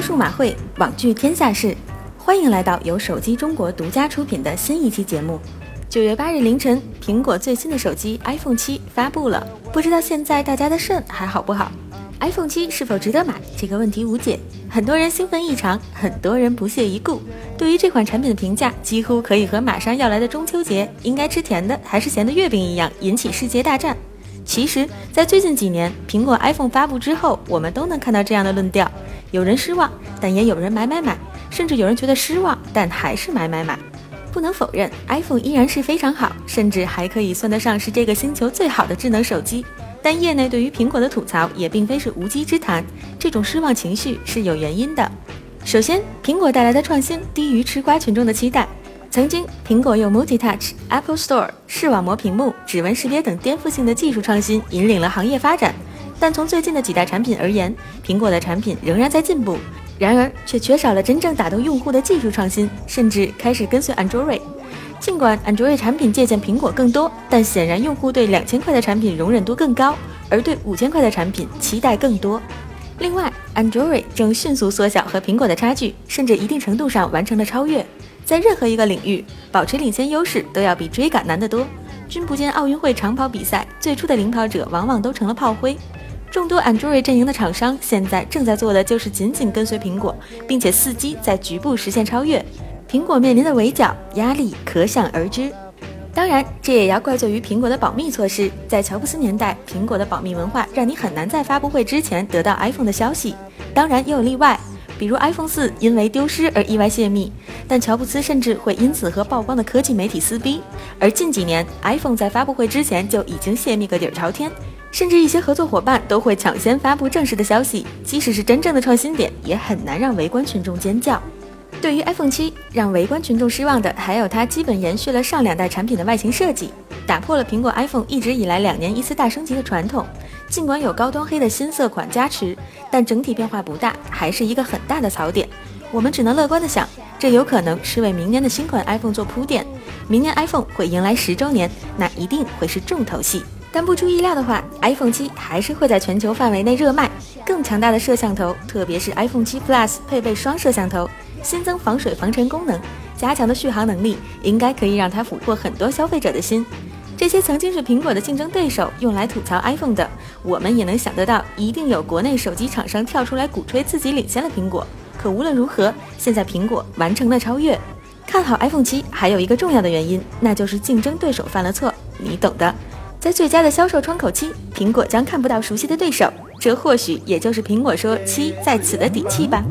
数码会，网聚天下事，欢迎来到由手机中国独家出品的新一期节目。九月八日凌晨，苹果最新的手机 iPhone 七发布了，不知道现在大家的肾还好不好？iPhone 七是否值得买？这个问题无解，很多人兴奋异常，很多人不屑一顾。对于这款产品的评价，几乎可以和马上要来的中秋节应该吃甜的还是咸的月饼一样，引起世界大战。其实，在最近几年，苹果 iPhone 发布之后，我们都能看到这样的论调：有人失望，但也有人买买买，甚至有人觉得失望，但还是买买买。不能否认，iPhone 依然是非常好，甚至还可以算得上是这个星球最好的智能手机。但业内对于苹果的吐槽也并非是无稽之谈，这种失望情绪是有原因的。首先，苹果带来的创新低于吃瓜群众的期待。曾经，苹果用 Multi Touch、Apple Store、视网膜屏幕、指纹识别等颠覆性的技术创新引领了行业发展。但从最近的几代产品而言，苹果的产品仍然在进步，然而却缺少了真正打动用户的技术创新，甚至开始跟随 Android。尽管 Android 产品借鉴苹果更多，但显然用户对两千块的产品容忍度更高，而对五千块的产品期待更多。另外，Android 正迅速缩小和苹果的差距，甚至一定程度上完成了超越。在任何一个领域，保持领先优势都要比追赶难得多。君不见奥运会长跑比赛最初的领跑者往往都成了炮灰。众多 Android 阵营的厂商现在正在做的就是紧紧跟随苹果，并且伺机在局部实现超越。苹果面临的围剿压力可想而知。当然，这也要怪罪于苹果的保密措施。在乔布斯年代，苹果的保密文化让你很难在发布会之前得到 iPhone 的消息。当然，也有例外。比如 iPhone 四因为丢失而意外泄密，但乔布斯甚至会因此和曝光的科技媒体撕逼。而近几年，iPhone 在发布会之前就已经泄密个底儿朝天，甚至一些合作伙伴都会抢先发布正式的消息。即使是真正的创新点，也很难让围观群众尖叫。对于 iPhone 七，让围观群众失望的还有它基本延续了上两代产品的外形设计，打破了苹果 iPhone 一直以来两年一次大升级的传统。尽管有高端黑的新色款加持，但整体变化不大，还是一个很大的槽点。我们只能乐观的想，这有可能是为明年的新款 iPhone 做铺垫。明年 iPhone 会迎来十周年，那一定会是重头戏。但不出意料的话，iPhone 七还是会在全球范围内热卖。更强大的摄像头，特别是 iPhone 七 Plus 配备双摄像头，新增防水防尘功能，加强的续航能力，应该可以让它俘获很多消费者的心。这些曾经是苹果的竞争对手用来吐槽 iPhone 的，我们也能想得到，一定有国内手机厂商跳出来鼓吹自己领先了苹果。可无论如何，现在苹果完成了超越。看好 iPhone 七还有一个重要的原因，那就是竞争对手犯了错，你懂的。在最佳的销售窗口期，苹果将看不到熟悉的对手，这或许也就是苹果说七在此的底气吧。